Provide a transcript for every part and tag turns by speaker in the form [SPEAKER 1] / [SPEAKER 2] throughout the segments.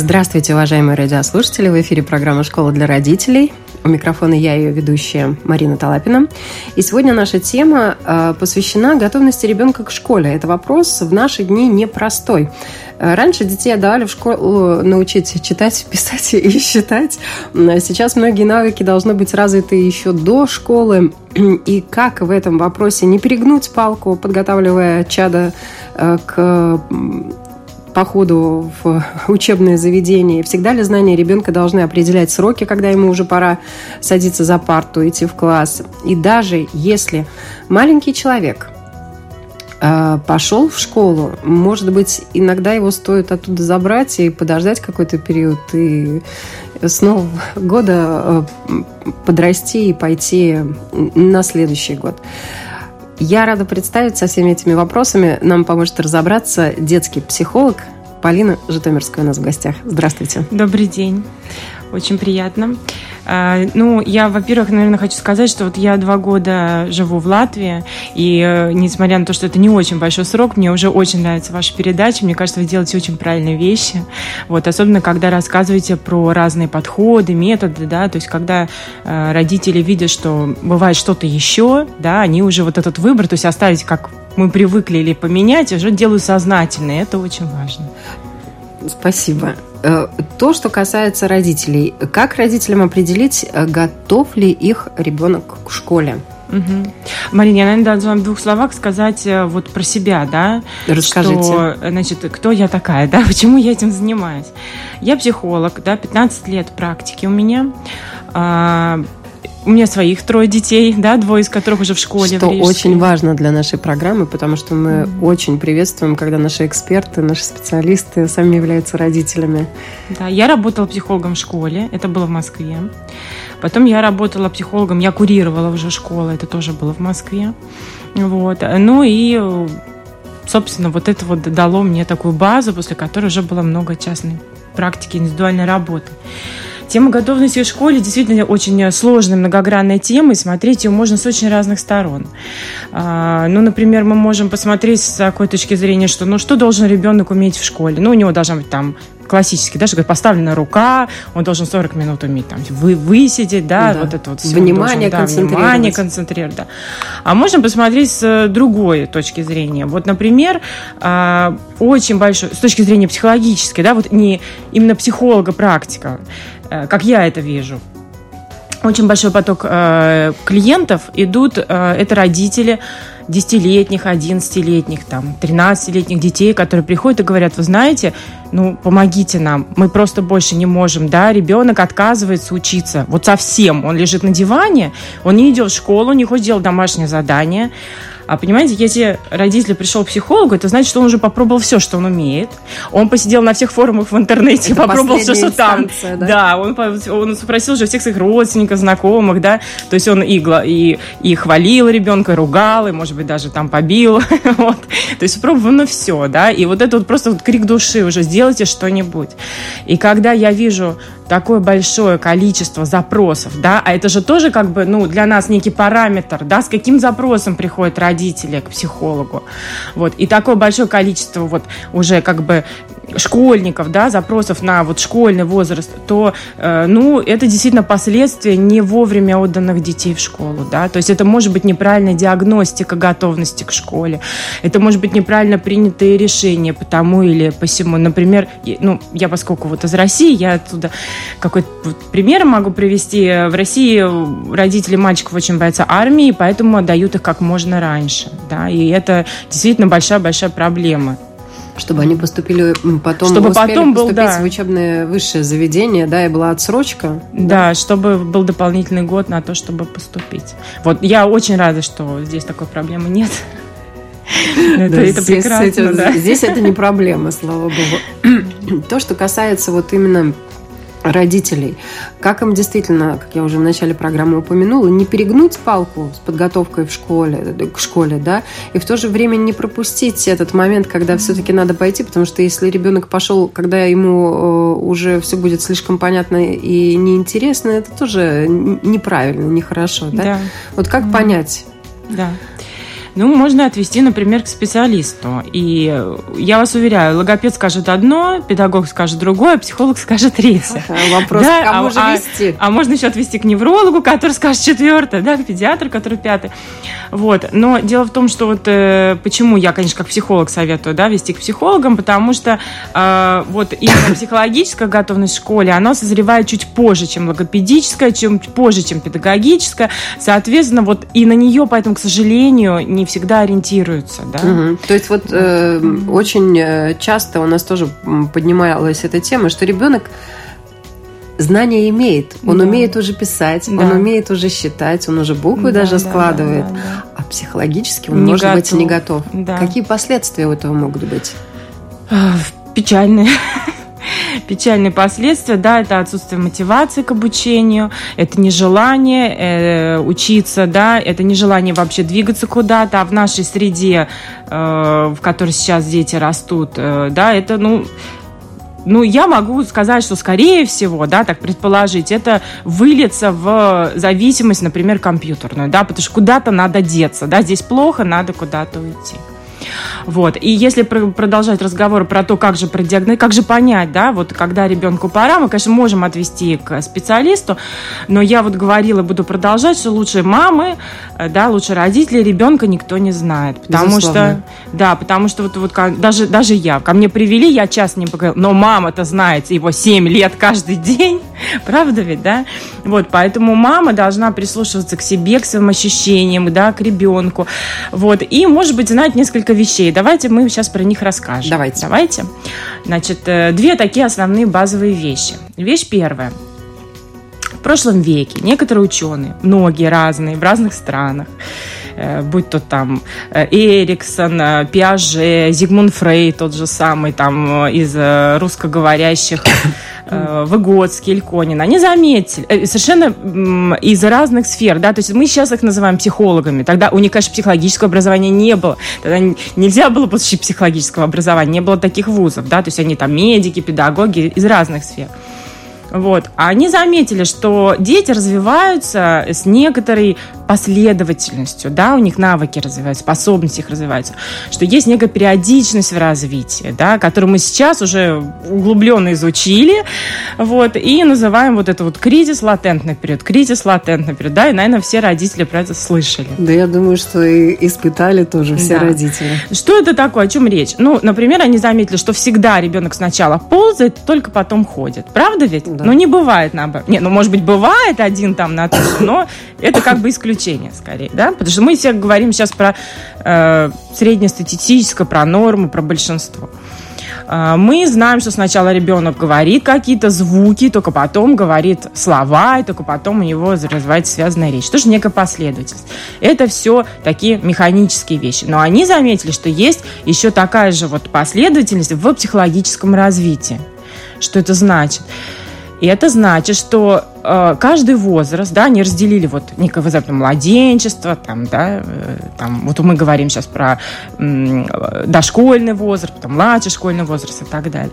[SPEAKER 1] Здравствуйте, уважаемые радиослушатели! В эфире программа «Школа для родителей». У микрофона я, ее ведущая Марина Талапина. И сегодня наша тема э, посвящена готовности ребенка к школе. Это вопрос в наши дни непростой. Э, раньше детей отдавали в школу научить читать, писать и считать. Сейчас многие навыки должны быть развиты еще до школы. И как в этом вопросе не перегнуть палку, подготавливая чада э, к походу в учебное заведение? Всегда ли знания ребенка должны определять сроки, когда ему уже пора садиться за парту, идти в класс? И даже если маленький человек э, пошел в школу, может быть, иногда его стоит оттуда забрать и подождать какой-то период и с Нового года э, подрасти и пойти на следующий год. Я рада представить со всеми этими вопросами. Нам поможет разобраться детский психолог Полина Житомирская у нас в гостях. Здравствуйте.
[SPEAKER 2] Добрый день. Очень приятно. А, ну, я, во-первых, наверное, хочу сказать, что вот я два года живу в Латвии, и э, несмотря на то, что это не очень большой срок, мне уже очень нравится ваша передача. Мне кажется, вы делаете очень правильные вещи. Вот, особенно, когда рассказываете про разные подходы, методы, да, то есть, когда э, родители видят, что бывает что-то еще, да, они уже вот этот выбор, то есть оставить как мы привыкли или поменять, уже делают сознательно, и это очень важно.
[SPEAKER 1] Спасибо. Э, то, что касается родителей, как родителям определить, э, готов ли их ребенок к школе?
[SPEAKER 2] Угу. Марина, я, наверное, должна в двух словах сказать э, вот про себя, да.
[SPEAKER 1] Расскажите.
[SPEAKER 2] Что, значит, кто я такая, да, почему я этим занимаюсь. Я психолог, да, 15 лет практики у меня. У меня своих трое детей, да, двое из которых уже в школе.
[SPEAKER 1] Что в очень важно для нашей программы, потому что мы mm-hmm. очень приветствуем, когда наши эксперты, наши специалисты сами являются родителями.
[SPEAKER 2] Да, я работала психологом в школе, это было в Москве. Потом я работала психологом, я курировала уже школу, это тоже было в Москве. Вот. Ну и собственно, вот это вот дало мне такую базу, после которой уже было много частной практики, индивидуальной работы. Тема готовности в школе действительно очень сложная, многогранная тема, и смотреть ее можно с очень разных сторон. А, ну, например, мы можем посмотреть с такой точки зрения, что ну что должен ребенок уметь в школе? Ну, у него должна быть там классический, да, что поставлена рука, он должен 40 минут уметь там вы, высидеть, да, да. вот это вот
[SPEAKER 1] все. Внимание должен,
[SPEAKER 2] да, внимание концентрировать, да. А можно посмотреть с э, другой точки зрения. Вот, например, а, очень большой, с точки зрения психологической, да, вот не именно психолога практика, э, как я это вижу, очень большой поток э, клиентов идут, э, это родители, 10-летних, 11-летних, там, 13-летних детей, которые приходят и говорят, вы знаете, ну, помогите нам, мы просто больше не можем, да, ребенок отказывается учиться, вот совсем, он лежит на диване, он не идет в школу, не хочет делать домашнее задание, а понимаете, если родитель пришел к психологу, это значит, что он уже попробовал все, что он умеет. Он посидел на всех форумах в интернете, это попробовал все, что там. Да, да он, он спросил уже всех своих родственников, знакомых, да. То есть он и, и, и хвалил ребенка, и ругал, и, может быть, даже там побил. вот. То есть пробовано все, да. И вот это вот просто вот крик души уже, сделайте что-нибудь. И когда я вижу такое большое количество запросов, да, а это же тоже как бы, ну, для нас некий параметр, да, с каким запросом приходят родители к психологу, вот, и такое большое количество вот уже как бы школьников, да, запросов на вот школьный возраст, то, э, ну, это действительно последствия не вовремя отданных детей в школу, да, то есть это может быть неправильная диагностика готовности к школе, это может быть неправильно принятые решения по тому или по всему, например, ну, я поскольку вот из России, я оттуда какой-то пример могу привести, в России родители мальчиков очень боятся армии, поэтому отдают их как можно раньше, да, и это действительно большая-большая проблема
[SPEAKER 1] чтобы они поступили потом,
[SPEAKER 2] чтобы потом был,
[SPEAKER 1] да. в учебное высшее заведение, да, и была отсрочка.
[SPEAKER 2] Да, да, чтобы был дополнительный год на то, чтобы поступить. Вот я очень рада, что здесь такой проблемы нет.
[SPEAKER 1] Это, это здесь, прекрасно, да. Здесь это не проблема, слава богу. То, что касается вот именно родителей. Как им действительно, как я уже в начале программы упомянула, не перегнуть палку с подготовкой в школе, к школе, да, и в то же время не пропустить этот момент, когда все-таки надо пойти, потому что если ребенок пошел, когда ему э, уже все будет слишком понятно и неинтересно, это тоже неправильно, нехорошо, да? да. Вот как понять?
[SPEAKER 2] Да. Ну, можно отвести, например, к специалисту. И я вас уверяю, логопед скажет одно, педагог скажет другое, психолог скажет третье.
[SPEAKER 1] Вопрос, да? кому а, же а, вести?
[SPEAKER 2] А, а можно еще отвести к неврологу, который скажет четвертое, да, к педиатру, который пятый. Вот. Но дело в том, что вот э, почему я, конечно, как психолог советую, да, вести к психологам, потому что э, вот именно психологическая готовность в школе, она созревает чуть позже, чем логопедическая, чем позже, чем педагогическая. Соответственно, вот и на нее, поэтому, к сожалению, не всегда ориентируются. Да?
[SPEAKER 1] Угу. То есть вот э, очень э, часто у нас тоже поднималась эта тема, что ребенок знания имеет. Он да. умеет уже писать, да. он умеет уже считать, он уже буквы да, даже да, складывает. Да, да, да. А психологически он, не может готов. быть, не готов. Да. Какие последствия у этого могут быть?
[SPEAKER 2] Печальные печальные последствия, да, это отсутствие мотивации к обучению, это нежелание э, учиться, да, это нежелание вообще двигаться куда-то, а в нашей среде, э, в которой сейчас дети растут, э, да, это, ну, ну, я могу сказать, что, скорее всего, да, так предположить, это выльется в зависимость, например, компьютерную, да, потому что куда-то надо деться, да, здесь плохо, надо куда-то уйти. Вот. И если продолжать разговор про то, как же продиагностировать, как же понять, да, вот когда ребенку пора, мы, конечно, можем отвести к специалисту, но я вот говорила, буду продолжать, что лучше мамы, э, да, лучше родители ребенка никто не знает. Потому Безусловно. что, да, потому что вот, вот даже, даже я, ко мне привели, я час не поговорила, но мама-то знает его 7 лет каждый день, правда ведь, да? Вот, поэтому мама должна прислушиваться к себе, к своим ощущениям, да, к ребенку, вот, и, может быть, знать несколько вещей. Давайте мы сейчас про них расскажем.
[SPEAKER 1] Давайте.
[SPEAKER 2] Давайте. Значит, э, две такие основные базовые вещи. Вещь первая. В прошлом веке некоторые ученые, многие разные, в разных странах, будь то там э, Эриксон, Пиаже, Зигмунд Фрей, тот же самый там из русскоговорящих э, Выгодский, Ильконин, они заметили, э, совершенно из разных сфер, да, то есть мы сейчас их называем психологами, тогда у них, конечно, психологического образования не было, тогда нельзя было получить психологического образования, не было таких вузов, да, то есть они там медики, педагоги из разных сфер. Вот. А они заметили, что дети развиваются с некоторой последовательностью, да, у них навыки развиваются, способности их развиваются, что есть некая периодичность в развитии, да, которую мы сейчас уже углубленно изучили, вот, и называем вот это вот кризис латентный период, кризис латентный период, да, и, наверное, все родители про это слышали.
[SPEAKER 1] Да, я думаю, что и испытали тоже все да. родители.
[SPEAKER 2] Что это такое, о чем речь? Ну, например, они заметили, что всегда ребенок сначала ползает, только потом ходит. Правда ведь? Да. Ну, не бывает наоборот. Не, ну, может быть, бывает один там на тысячу, но это как бы исключение скорее, да? Потому что мы все говорим сейчас про э, среднестатистическое, про норму, про большинство. Э, мы знаем, что сначала ребенок говорит какие-то звуки, только потом говорит слова, и только потом у него развивается связанная речь. Тоже некая последовательность. Это все такие механические вещи. Но они заметили, что есть еще такая же вот последовательность в психологическом развитии. Что это значит? И это значит, что э, каждый возраст, да, они разделили вот некое возраст младенчество, там, да, э, там, вот мы говорим сейчас про э, дошкольный возраст, потом младший школьный возраст и так далее.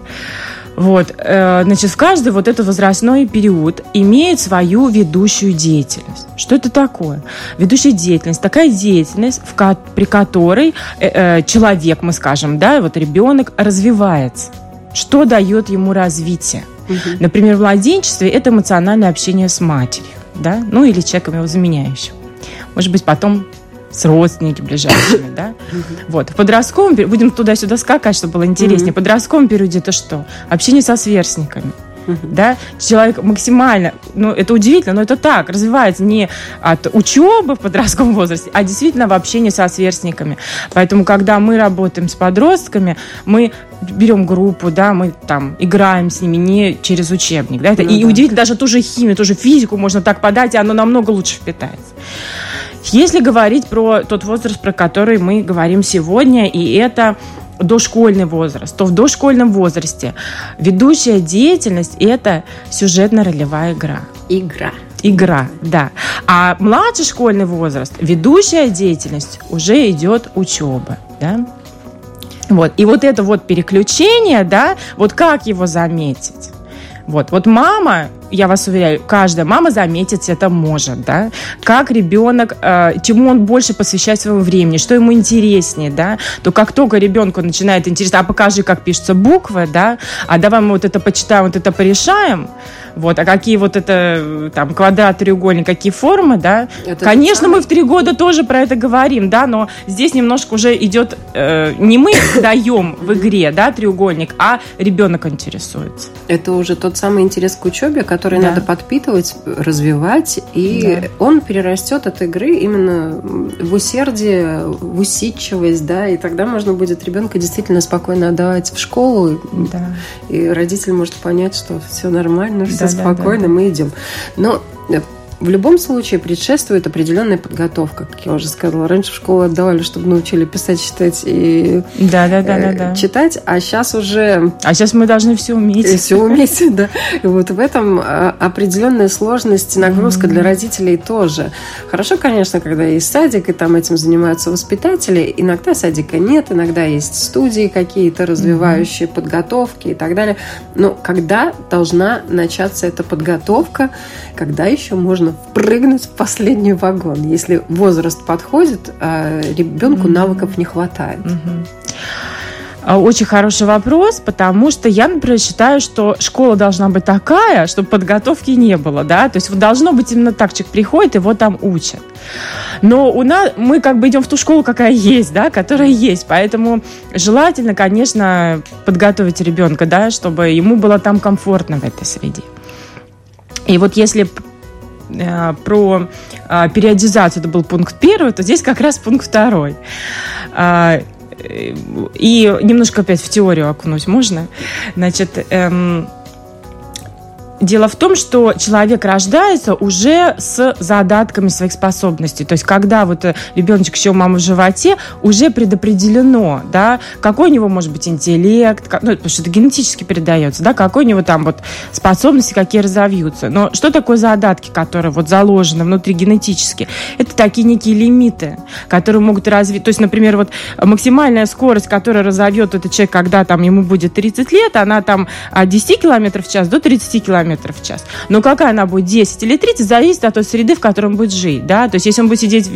[SPEAKER 2] Вот, э, значит, в каждый вот этот возрастной период имеет свою ведущую деятельность. Что это такое? Ведущая деятельность, такая деятельность, в, при которой э, э, человек, мы скажем, да, вот ребенок развивается. Что дает ему развитие? Угу. Например, в младенчестве это эмоциональное общение с матерью, да, ну или человеком его заменяющим. Может быть, потом с родственниками ближайшими, да. Вот. В подростковом будем туда-сюда скакать, чтобы было интереснее. В подростковом периоде это что? Общение со сверстниками. Да? Человек максимально, ну, это удивительно, но это так, развивается не от учебы в подростковом возрасте, а действительно в общении со сверстниками. Поэтому, когда мы работаем с подростками, мы берем группу, да, мы там играем с ними не через учебник, да, это, ну, и да. удивительно, даже ту же химию, ту же физику можно так подать, и оно намного лучше впитается. Если говорить про тот возраст, про который мы говорим сегодня, и это дошкольный возраст, то в дошкольном возрасте ведущая деятельность – это сюжетно-ролевая игра.
[SPEAKER 1] Игра.
[SPEAKER 2] Игра, да. А младший школьный возраст, ведущая деятельность, уже идет учеба, да. Вот. И вот это вот переключение, да, вот как его заметить? Вот, вот мама, я вас уверяю, каждая мама заметить это может, да, как ребенок, э, чему он больше посвящает своего времени, что ему интереснее, да, то как только ребенку начинает интересно, а покажи, как пишутся буквы, да, а давай мы вот это почитаем, вот это порешаем, вот, а какие вот это там квадрат, треугольник, какие формы, да, это конечно, мы в три года тоже про это говорим, да, но здесь немножко уже идет, э, не мы даем в игре, да, треугольник, а ребенок интересуется.
[SPEAKER 1] Это уже тот самый интерес к учебе, который да. надо подпитывать, развивать, и да. он перерастет от игры именно в усердие, в усидчивость, да, и тогда можно будет ребенка действительно спокойно отдавать в школу, да. и родитель может понять, что все нормально, все да, спокойно, да, да. мы идем. Но э, в любом случае предшествует определенная подготовка, как я уже сказала. Раньше в школу отдавали, чтобы научили писать, читать и
[SPEAKER 2] да, да, да, да, да.
[SPEAKER 1] читать, а сейчас уже...
[SPEAKER 2] А сейчас мы должны все уметь. И
[SPEAKER 1] все уметь, да. И вот в этом а, определенная сложность и нагрузка mm-hmm. для родителей тоже. Хорошо, конечно, когда есть садик, и там этим занимаются воспитатели. Иногда садика нет, иногда есть студии какие-то, развивающие mm-hmm. подготовки и так далее. Но когда должна начаться эта подготовка, когда еще можно впрыгнуть в последний вагон, если возраст подходит, а ребенку mm-hmm. навыков не хватает.
[SPEAKER 2] Mm-hmm. Очень хороший вопрос, потому что я, например, считаю, что школа должна быть такая, чтобы подготовки не было, да, то есть вот должно быть именно так, человек приходит, его там учат. Но у нас, мы как бы идем в ту школу, какая есть, да, которая есть, поэтому желательно, конечно, подготовить ребенка, да, чтобы ему было там комфортно в этой среде. И вот если про э, периодизацию, это был пункт первый, то здесь как раз пункт второй. А, и немножко опять в теорию окунуть можно. Значит, эм, Дело в том, что человек рождается уже с задатками своих способностей. То есть, когда вот э, ребеночек еще у мамы в животе, уже предопределено, да, какой у него может быть интеллект, как, ну, потому что это генетически передается, да, какой у него там вот способности, какие разовьются. Но что такое задатки, которые вот заложены внутри генетически? Это такие некие лимиты, которые могут развить. То есть, например, вот максимальная скорость, которая разовьет этот человек, когда там ему будет 30 лет, она там от 10 км в час до 30 км километров в час. Но какая она будет, 10 или 30, зависит от той среды, в которой он будет жить. Да? То есть, если он будет сидеть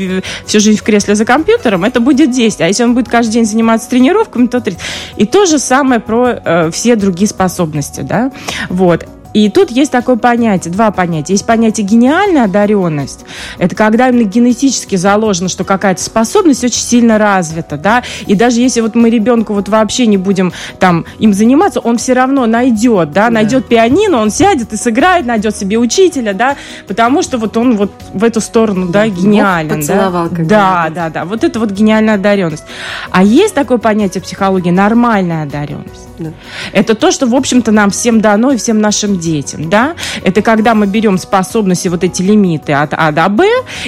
[SPEAKER 2] всю жизнь в кресле за компьютером, это будет 10. А если он будет каждый день заниматься тренировками, то 30. И то же самое про э, все другие способности. Да? Вот. И тут есть такое понятие, два понятия. Есть понятие гениальная одаренность. Это когда именно генетически заложено, что какая-то способность очень сильно развита, да. И даже если вот мы ребенку вот вообще не будем там им заниматься, он все равно найдет, да, да. найдет пианино, он сядет и сыграет, найдет себе учителя, да, потому что вот он вот в эту сторону, да, да гениален, да. Да, да, да. Вот это вот гениальная одаренность. А есть такое понятие в психологии нормальная одаренность. Да. Это то, что, в общем-то, нам всем дано и всем нашим детям, да? Это когда мы берем способности, вот эти лимиты от А до Б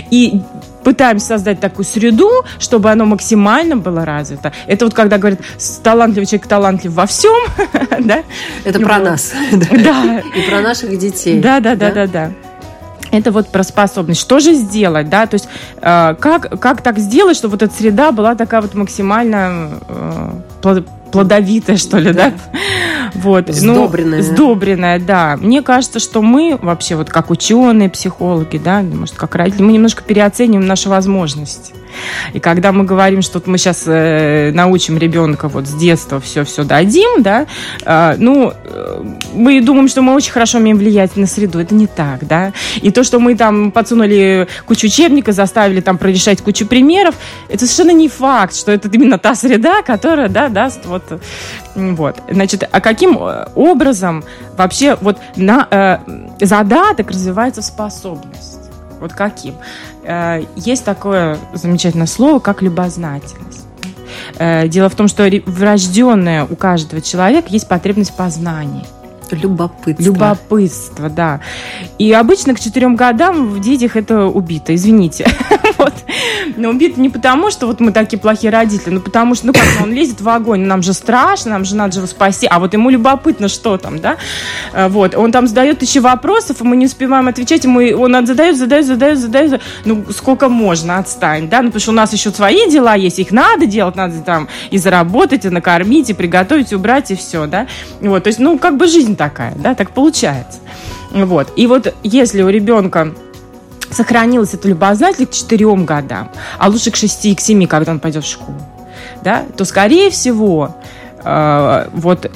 [SPEAKER 2] и пытаемся создать такую среду, чтобы оно максимально было развито. Это вот когда говорят, талантливый человек талантлив во всем, да?
[SPEAKER 1] Это про нас.
[SPEAKER 2] Да.
[SPEAKER 1] И про наших детей.
[SPEAKER 2] Да, да, да, да, да. Это вот про способность. Что же сделать, да? То есть э, как, как так сделать, чтобы вот эта среда была такая вот максимально э, плодовитая, что ли, да? да? Вот.
[SPEAKER 1] Сдобренная.
[SPEAKER 2] Ну, сдобренная, да. Мне кажется, что мы вообще вот как ученые, психологи, да, может, как родители, мы немножко переоцениваем наши возможности. И когда мы говорим, что мы сейчас э, научим ребенка вот с детства все-все дадим, да, э, ну, э, мы думаем, что мы очень хорошо умеем влиять на среду. Это не так, да. И то, что мы там подсунули кучу учебника, заставили там прорешать кучу примеров, это совершенно не факт, что это именно та среда, которая, да, даст вот, вот. Значит, а каким образом вообще вот на э, задаток развивается способность? Вот каким? Э, есть такое замечательное слово, как любознательность. Э, дело в том, что врожденная у каждого человека есть потребность в познании.
[SPEAKER 1] Любопытство.
[SPEAKER 2] Любопытство, да. И обычно к четырем годам в детях это убито, извините. вот. Но убито не потому, что вот мы такие плохие родители, но потому что, ну как, он лезет в огонь, нам же страшно, нам же надо же его спасти, а вот ему любопытно, что там, да? Э, вот. Он там задает тысячи вопросов, и мы не успеваем отвечать, ему он задает, задает, задает, задает, ну сколько можно, отстань, да? Ну потому что у нас еще свои дела есть, их надо делать, надо там и заработать, и накормить, и приготовить, и убрать, и все, да? Вот. То есть, ну как бы жизнь такая, да, так получается. Вот. И вот если у ребенка сохранилась эта любознательность к четырем годам, а лучше к шести и к семи, когда он пойдет в школу, да, то, скорее всего, э, вот э,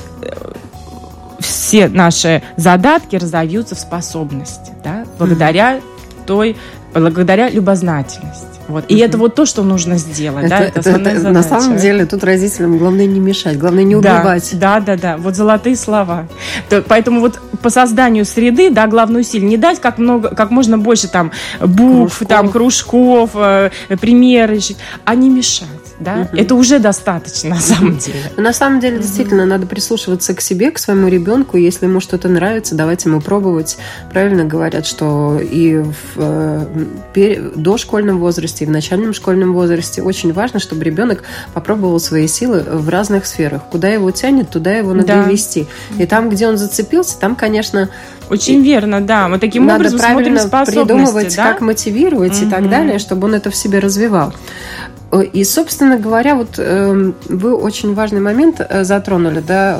[SPEAKER 2] все наши задатки разовьются в способности, да, благодаря той, благодаря любознательности. Вот. И это вот то, что нужно сделать.
[SPEAKER 1] Это,
[SPEAKER 2] да,
[SPEAKER 1] это, это, это на самом деле тут родителям главное не мешать, главное не убивать.
[SPEAKER 2] Да, да, да, да. Вот золотые слова. То, поэтому вот по созданию среды, да, главное усилие не дать как много, как можно больше там букв, кружков. там кружков, э, примеры, а не мешать да, угу. это уже достаточно на самом деле.
[SPEAKER 1] На самом деле, действительно, надо прислушиваться к себе, к своему ребенку. Если ему что-то нравится, давайте ему пробовать. Правильно говорят, что и в э, дошкольном возрасте, и в начальном школьном возрасте очень важно, чтобы ребенок попробовал свои силы в разных сферах. Куда его тянет, туда его надо да. вести. И там, где он зацепился, там, конечно,
[SPEAKER 2] очень верно, да. Мы таким
[SPEAKER 1] Надо
[SPEAKER 2] образом
[SPEAKER 1] правильно
[SPEAKER 2] смотрим
[SPEAKER 1] придумывать,
[SPEAKER 2] да?
[SPEAKER 1] как мотивировать угу. и так далее, чтобы он это в себе развивал. И, собственно говоря, вот э, вы очень важный момент э, затронули, да,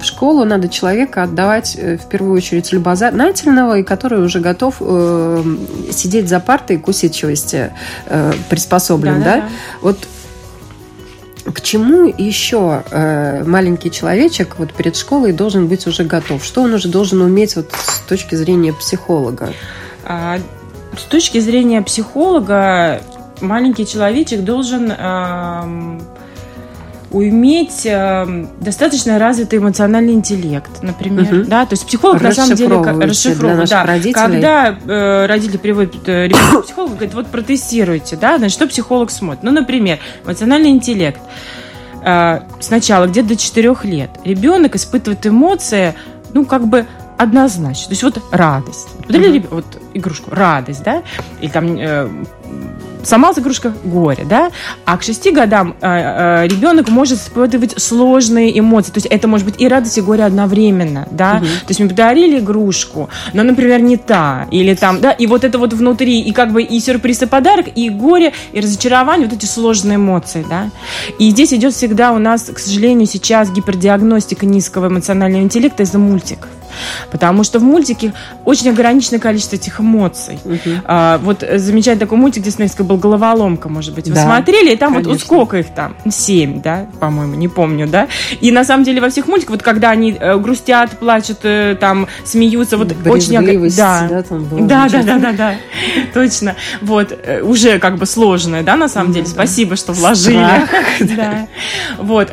[SPEAKER 1] в школу надо человека отдавать э, в первую очередь любознательного, и который уже готов э, сидеть за партой к усидчивости э, приспособлен, да, да? да? Вот к чему еще э, маленький человечек вот перед школой должен быть уже готов? Что он уже должен уметь вот с точки зрения психолога?
[SPEAKER 2] А, с точки зрения психолога маленький человечек должен э, уметь э, достаточно развитый эмоциональный интеллект, например, угу. да, то есть психолог на самом деле расшифровывает, да, родителей. когда э, родители приводят э, ребенка к психологу, говорят, вот протестируйте, да, значит, что психолог смотрит, ну, например, эмоциональный интеллект, э, сначала где-то до 4 лет ребенок испытывает эмоции, ну, как бы однозначно. То есть вот радость. Вот, uh-huh. вот игрушку, радость, да, или там э, сама игрушка горе, да, а к шести годам э, э, ребенок может испытывать сложные эмоции, то есть это может быть и радость, и горе одновременно, да, угу. то есть мы подарили игрушку, но, например, не та, или там, да, и вот это вот внутри, и как бы и сюрприз, и подарок, и горе, и разочарование, вот эти сложные эмоции, да, и здесь идет всегда у нас, к сожалению, сейчас гипердиагностика низкого эмоционального интеллекта из-за мультиков. Потому что в мультике очень ограниченное количество этих эмоций. Угу. А, вот замечательный такой мультик диснеевский был «Головоломка», может быть. Вы да, смотрели? И там конечно. вот сколько их там? Семь, да, по-моему, не помню, да? И на самом деле во всех мультиках, вот когда они э, грустят, плачут, э, там, смеются, вот очень...
[SPEAKER 1] Да, да, там было
[SPEAKER 2] да, да, да, да, да, точно. Вот, э, уже как бы сложное, да, на самом деле. Спасибо, что вложили. Да. Вот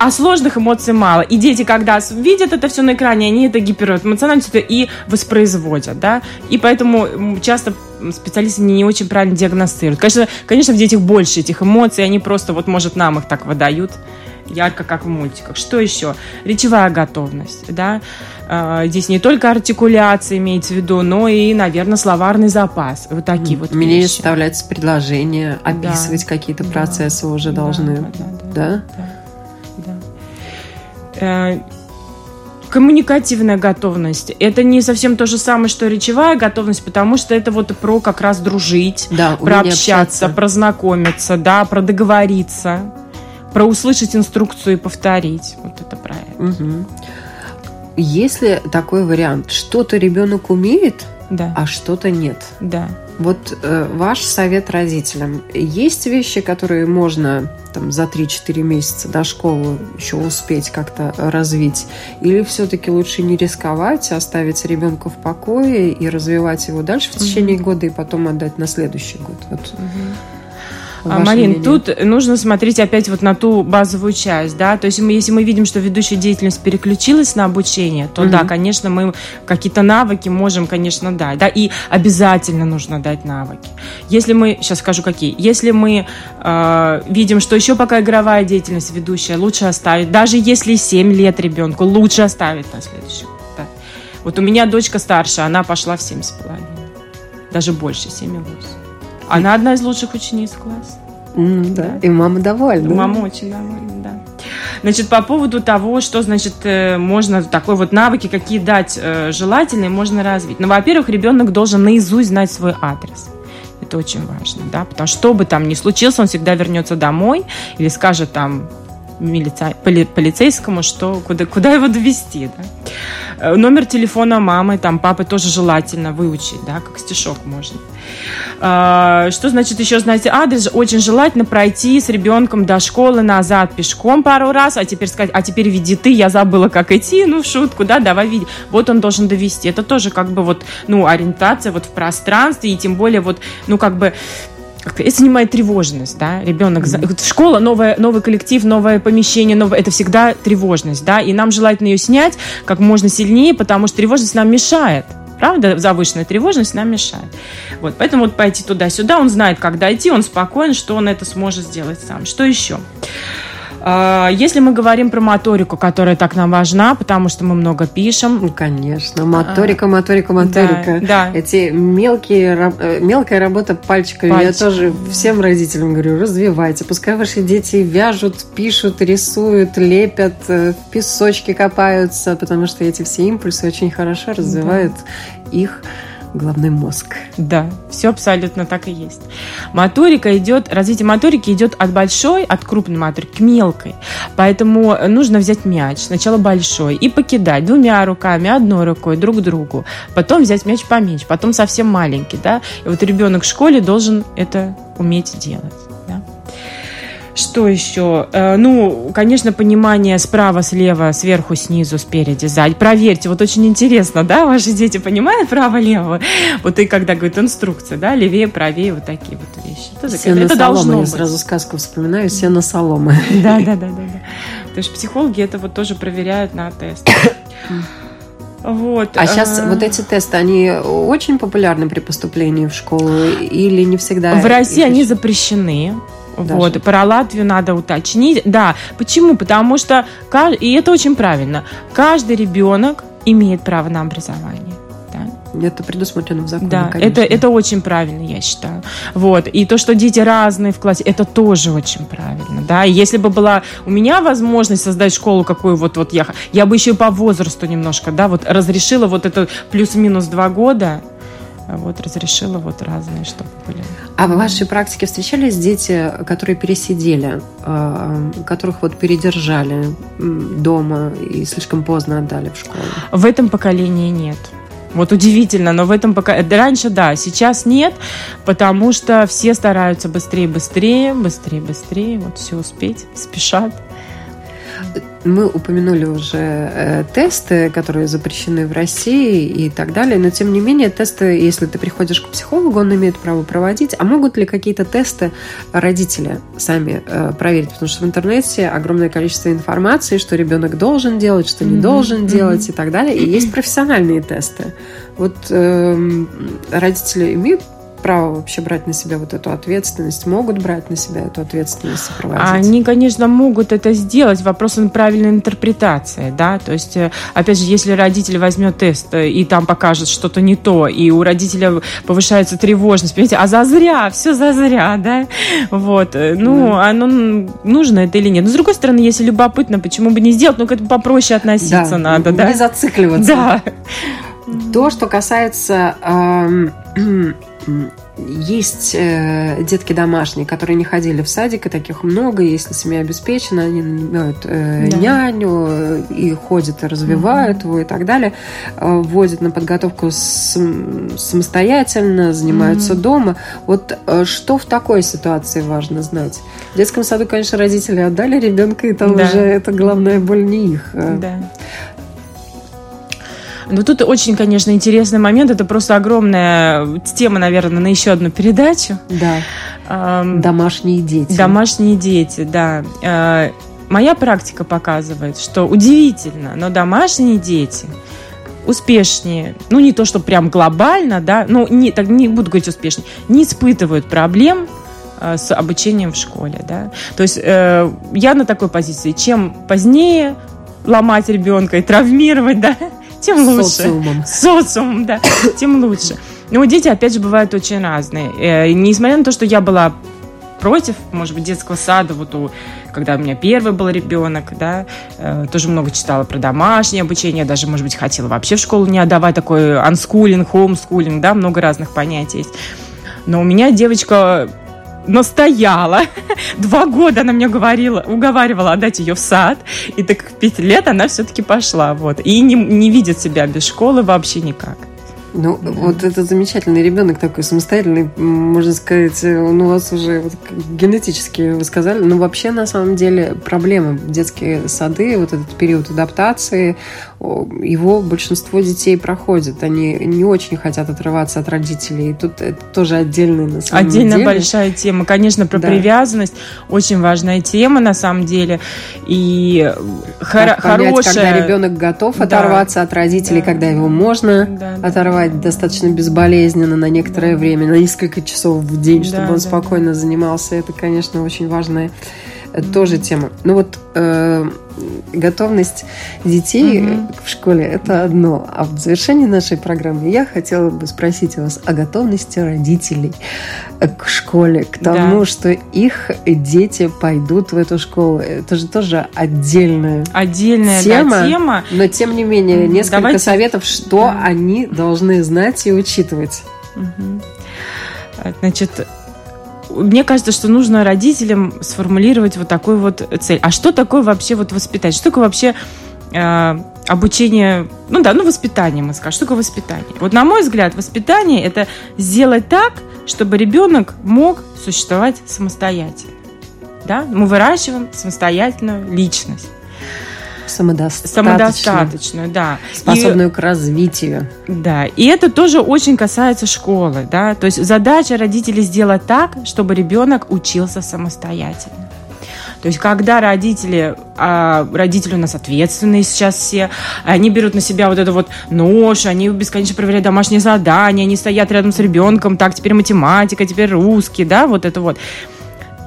[SPEAKER 2] а сложных эмоций мало. И дети, когда видят это все на экране, они это гиперэмоционально и воспроизводят, да. И поэтому часто специалисты не очень правильно диагностируют. Конечно, конечно, в детях больше этих эмоций, они просто вот, может, нам их так выдают ярко, как в мультиках. Что еще? Речевая готовность, да. А, здесь не только артикуляция имеется в виду, но и, наверное, словарный запас. Вот такие mm. вот
[SPEAKER 1] Мне составляется предложение, описывать да. какие-то процессы да. уже должны. Да? да, да, да? да.
[SPEAKER 2] Э, коммуникативная готовность. Это не совсем то же самое, что речевая готовность, потому что это вот про как раз дружить, да, про общаться, про знакомиться, да, про договориться, про услышать инструкцию и повторить. Вот это правильно.
[SPEAKER 1] Угу. Если такой вариант, что-то ребенок умеет, да. а что-то нет.
[SPEAKER 2] Да.
[SPEAKER 1] Вот э, ваш совет родителям. Есть вещи, которые можно там, за 3-4 месяца до школы еще успеть как-то развить? Или все-таки лучше не рисковать, оставить ребенка в покое и развивать его дальше в течение mm-hmm. года и потом отдать на следующий год? Вот.
[SPEAKER 2] Mm-hmm. А, Марин, тут нужно смотреть опять вот на ту базовую часть, да, то есть мы, если мы видим, что ведущая деятельность переключилась на обучение, то угу. да, конечно, мы какие-то навыки можем, конечно, дать, да, и обязательно нужно дать навыки. Если мы, сейчас скажу какие, если мы э, видим, что еще пока игровая деятельность ведущая, лучше оставить, даже если 7 лет ребенку, лучше оставить на следующий год. Да. Вот у меня дочка старшая, она пошла в 7,5, даже больше, 7,8. Она одна из лучших учениц класса.
[SPEAKER 1] Mm, да. да. И мама довольна.
[SPEAKER 2] Мама очень довольна, да. Значит, по поводу того, что, значит, э, можно такой вот навыки, какие дать э, желательные, можно развить. Ну, во-первых, ребенок должен наизусть знать свой адрес. Это очень важно, да, потому что что бы там ни случилось, он всегда вернется домой или скажет там поли, полицейскому, что куда, куда его довести, да. Э, номер телефона мамы, там, папы тоже желательно выучить, да, как стишок можно. А, что значит еще, знаете, адрес? Очень желательно пройти с ребенком до школы назад пешком пару раз, а теперь сказать, а теперь веди ты, я забыла, как идти, ну, в шутку, да, давай веди. Вот он должен довести. Это тоже как бы вот, ну, ориентация вот в пространстве, и тем более вот, ну, как бы это снимает тревожность, да, ребенок, mm-hmm. школа, новая, новый коллектив, новое помещение, новое, это всегда тревожность, да, и нам желательно ее снять как можно сильнее, потому что тревожность нам мешает. Правда, завышенная тревожность нам мешает. Вот, поэтому вот пойти туда-сюда, он знает, как дойти, он спокоен, что он это сможет сделать сам. Что еще? А, если мы говорим про моторику, которая так нам важна, потому что мы много пишем.
[SPEAKER 1] Ну, конечно. Моторика, моторика, моторика. Да, да. Эти мелкие, э, мелкая работа пальчиками. Пальчик. Я тоже всем родителям говорю, развивайте. Пускай ваши дети вяжут, пишут, рисуют, лепят, э, в песочке копаются, потому что эти все импульсы очень хорошо развивают да. их головной мозг.
[SPEAKER 2] Да, все абсолютно так и есть. Моторика идет, развитие моторики идет от большой, от крупной моторики к мелкой. Поэтому нужно взять мяч, сначала большой, и покидать двумя руками, одной рукой друг другу. Потом взять мяч поменьше, потом совсем маленький. Да? И вот ребенок в школе должен это уметь делать. Что еще? Э, ну, конечно, понимание справа, слева, сверху, снизу, спереди, сзади. Проверьте, вот очень интересно, да, ваши дети понимают право-лево? Вот и когда говорит инструкция, да, левее, правее, вот такие вот вещи.
[SPEAKER 1] Это, сено это должно Я быть. сразу сказку вспоминаю, сено соломы.
[SPEAKER 2] Да, да, да, да, да. То есть психологи это вот тоже проверяют на тест.
[SPEAKER 1] Вот. А сейчас а... вот эти тесты, они очень популярны при поступлении в школу или не всегда?
[SPEAKER 2] В России они запрещены. Даже. Вот, про Латвию надо уточнить. Да, почему? Потому что, и это очень правильно, каждый ребенок имеет право на образование.
[SPEAKER 1] Это предусмотрено в законе,
[SPEAKER 2] Да, это, это очень правильно, я считаю. Вот. И то, что дети разные в классе, это тоже очень правильно. Да? И если бы была у меня возможность создать школу, какую вот, вот я, я бы еще по возрасту немножко, да, вот разрешила вот это плюс-минус два года, вот разрешила вот разные, чтобы были.
[SPEAKER 1] А в вашей практике встречались дети, которые пересидели, э, которых вот передержали дома и слишком поздно отдали в школу?
[SPEAKER 2] В этом поколении нет. Вот удивительно, но в этом пока... Раньше да, сейчас нет, потому что все стараются быстрее, быстрее, быстрее, быстрее, вот все успеть, спешат.
[SPEAKER 1] Мы упомянули уже э, тесты, которые запрещены в России и так далее, но тем не менее тесты, если ты приходишь к психологу, он имеет право проводить. А могут ли какие-то тесты родители сами э, проверить? Потому что в интернете огромное количество информации, что ребенок должен делать, что не mm-hmm. должен делать mm-hmm. и так далее. И есть профессиональные тесты. Вот э, родители имеют право вообще брать на себя вот эту ответственность, могут брать на себя эту ответственность сопроводить?
[SPEAKER 2] Они, конечно, могут это сделать. Вопрос правильной интерпретации, да, то есть, э, опять же, если родитель возьмет тест э, и там покажет что-то не то, и у родителя повышается тревожность, понимаете, а зазря, все зазря, да, вот, э, ну, да. оно нужно это или нет. Но, с другой стороны, если любопытно, почему бы не сделать, ну, к этому попроще относиться да, надо, да.
[SPEAKER 1] Не зацикливаться. Да. То, что касается э, есть э, детки домашние, которые не ходили в садик, и таких много. Если семья обеспечена, они нанимают э, да. няню э, и ходят и развивают mm-hmm. его и так далее. Э, вводят на подготовку с, самостоятельно, занимаются mm-hmm. дома. Вот э, что в такой ситуации важно знать? В детском саду, конечно, родители отдали ребенка, и там да. уже это главная боль не их.
[SPEAKER 2] Да. Ну, тут очень, конечно, интересный момент. Это просто огромная тема, наверное, на еще одну передачу.
[SPEAKER 1] Да. Эм, домашние дети.
[SPEAKER 2] Домашние дети, да. Э, моя практика показывает, что удивительно, но домашние дети успешнее, ну не то, что прям глобально, да, ну не, так не буду говорить успешнее, не испытывают проблем э, с обучением в школе, да. То есть э, я на такой позиции, чем позднее ломать ребенка и травмировать, да, тем лучше.
[SPEAKER 1] Социумом.
[SPEAKER 2] Социумом, да, тем лучше. Но дети, опять же, бывают очень разные. Э, несмотря на то, что я была против, может быть, детского сада, вот у, когда у меня первый был ребенок, да, э, тоже много читала про домашнее обучение, даже, может быть, хотела вообще в школу не отдавать такой анскулинг, хоумскулинг, да, много разных понятий есть. Но у меня девочка настояла. Два года она мне говорила, уговаривала отдать ее в сад. И так в пять лет она все-таки пошла. Вот. И не, не видит себя без школы вообще никак.
[SPEAKER 1] Ну, да. вот этот замечательный ребенок такой самостоятельный, можно сказать, он у вас уже вот, генетически вы сказали, но вообще на самом деле проблема детские сады, вот этот период адаптации, его большинство детей проходят, они не очень хотят отрываться от родителей, и тут это тоже отдельный на самом
[SPEAKER 2] Отдельно
[SPEAKER 1] деле.
[SPEAKER 2] большая тема, конечно, про да. привязанность, очень важная тема на самом деле, и
[SPEAKER 1] хоро- понять, хорошая... когда ребенок готов да. оторваться от родителей, да. когда его можно да, оторвать преподавать достаточно безболезненно на некоторое время, на несколько часов в день, чтобы да, он да, спокойно да. занимался. Это, конечно, очень важная. Тоже тема. Ну вот э, готовность детей mm-hmm. в школе это одно. А в завершении нашей программы я хотела бы спросить вас о готовности родителей к школе, к тому, да. что их дети пойдут в эту школу. Это же тоже отдельная,
[SPEAKER 2] отдельная
[SPEAKER 1] тема,
[SPEAKER 2] да, тема.
[SPEAKER 1] Но тем не менее, несколько Давайте... советов, что да. они должны знать и учитывать.
[SPEAKER 2] Угу. Значит, мне кажется, что нужно родителям сформулировать вот такую вот цель. А что такое вообще вот воспитание? Что такое вообще э, обучение, ну да, ну воспитание, мы скажем. Что такое воспитание? Вот на мой взгляд, воспитание – это сделать так, чтобы ребенок мог существовать самостоятельно. Да? Мы выращиваем самостоятельную личность
[SPEAKER 1] самодостаточную,
[SPEAKER 2] самодостаточную да.
[SPEAKER 1] способную и, к развитию.
[SPEAKER 2] Да, и это тоже очень касается школы, да, то есть задача родителей сделать так, чтобы ребенок учился самостоятельно. То есть, когда родители, а родители у нас ответственные сейчас все, они берут на себя вот эту вот нож, они бесконечно проверяют домашние задания, они стоят рядом с ребенком, так, теперь математика, теперь русский, да, вот это вот.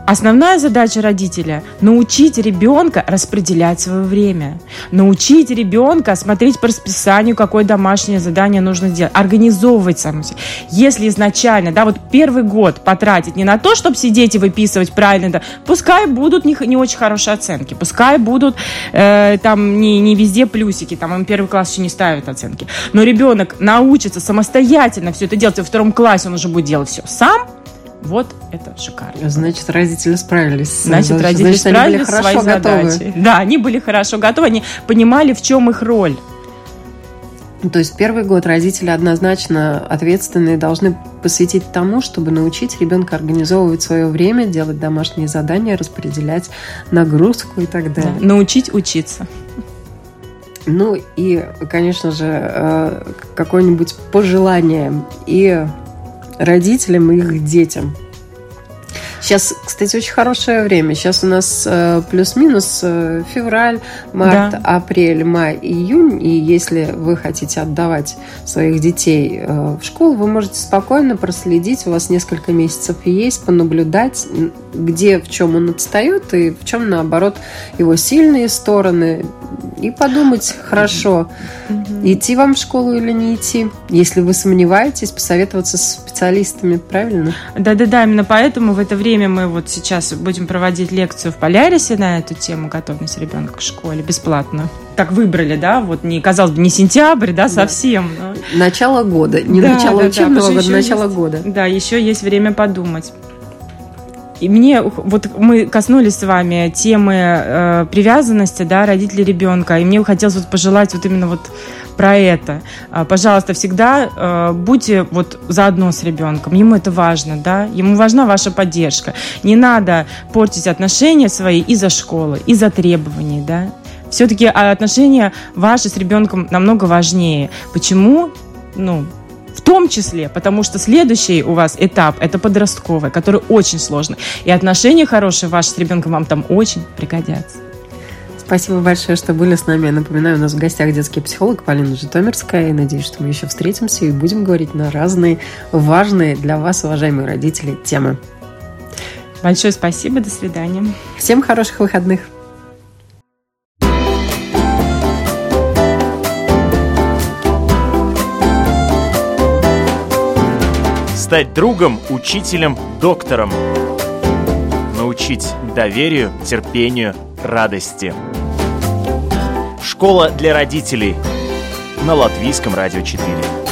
[SPEAKER 2] Основная задача родителя – научить ребенка распределять свое время. Научить ребенка смотреть по расписанию, какое домашнее задание нужно сделать. Организовывать саму себя. Если изначально, да, вот первый год потратить не на то, чтобы сидеть и выписывать правильно, да, пускай будут не, не очень хорошие оценки, пускай будут э, там не, не везде плюсики, там им первый класс еще не ставят оценки. Но ребенок научится самостоятельно все это делать, во втором классе он уже будет делать все сам – вот это шикарно.
[SPEAKER 1] Значит, родители справились.
[SPEAKER 2] Значит, родители Значит, справились со своей задачей. Да, они были хорошо готовы, они понимали, в чем их роль.
[SPEAKER 1] Ну, то есть первый год родители однозначно ответственные должны посвятить тому, чтобы научить ребенка организовывать свое время, делать домашние задания, распределять нагрузку и так далее.
[SPEAKER 2] Да, научить учиться.
[SPEAKER 1] Ну и, конечно же, э, какое-нибудь пожелание и родителям и их детям. Сейчас, кстати, очень хорошее время. Сейчас у нас э, плюс-минус э, февраль, март, да. апрель, май, июнь. И если вы хотите отдавать своих детей э, в школу, вы можете спокойно проследить. У вас несколько месяцев есть, понаблюдать, где в чем он отстает и в чем, наоборот, его сильные стороны. И подумать хорошо, идти вам в школу или не идти. Если вы сомневаетесь, посоветоваться с специалистами, правильно?
[SPEAKER 2] Да-да-да, именно поэтому в это время время мы вот сейчас будем проводить лекцию в Полярисе на эту тему готовность ребенка к школе бесплатно. Так выбрали, да, вот не, казалось бы, не сентябрь, да, совсем.
[SPEAKER 1] Да. Но... Начало года, не да, начало да, учебного да, года, начало есть, года.
[SPEAKER 2] Да, еще есть время подумать. И мне, вот мы коснулись с вами темы э, привязанности, да, родителей ребенка, и мне хотелось вот пожелать вот именно вот про это. А, пожалуйста, всегда э, будьте вот заодно с ребенком. Ему это важно, да? Ему важна ваша поддержка. Не надо портить отношения свои из-за школы, из-за требований, да? Все-таки отношения ваши с ребенком намного важнее. Почему? Ну, в том числе, потому что следующий у вас этап – это подростковый, который очень сложный. И отношения хорошие ваши с ребенком вам там очень пригодятся.
[SPEAKER 1] Спасибо большое, что были с нами. Напоминаю, у нас в гостях детский психолог Полина Житомирская. И надеюсь, что мы еще встретимся и будем говорить на разные важные для вас, уважаемые родители, темы.
[SPEAKER 2] Большое спасибо. До свидания.
[SPEAKER 1] Всем хороших выходных.
[SPEAKER 3] Стать другом, учителем, доктором. Научить доверию, терпению, радости. Школа для родителей на Латвийском радио 4.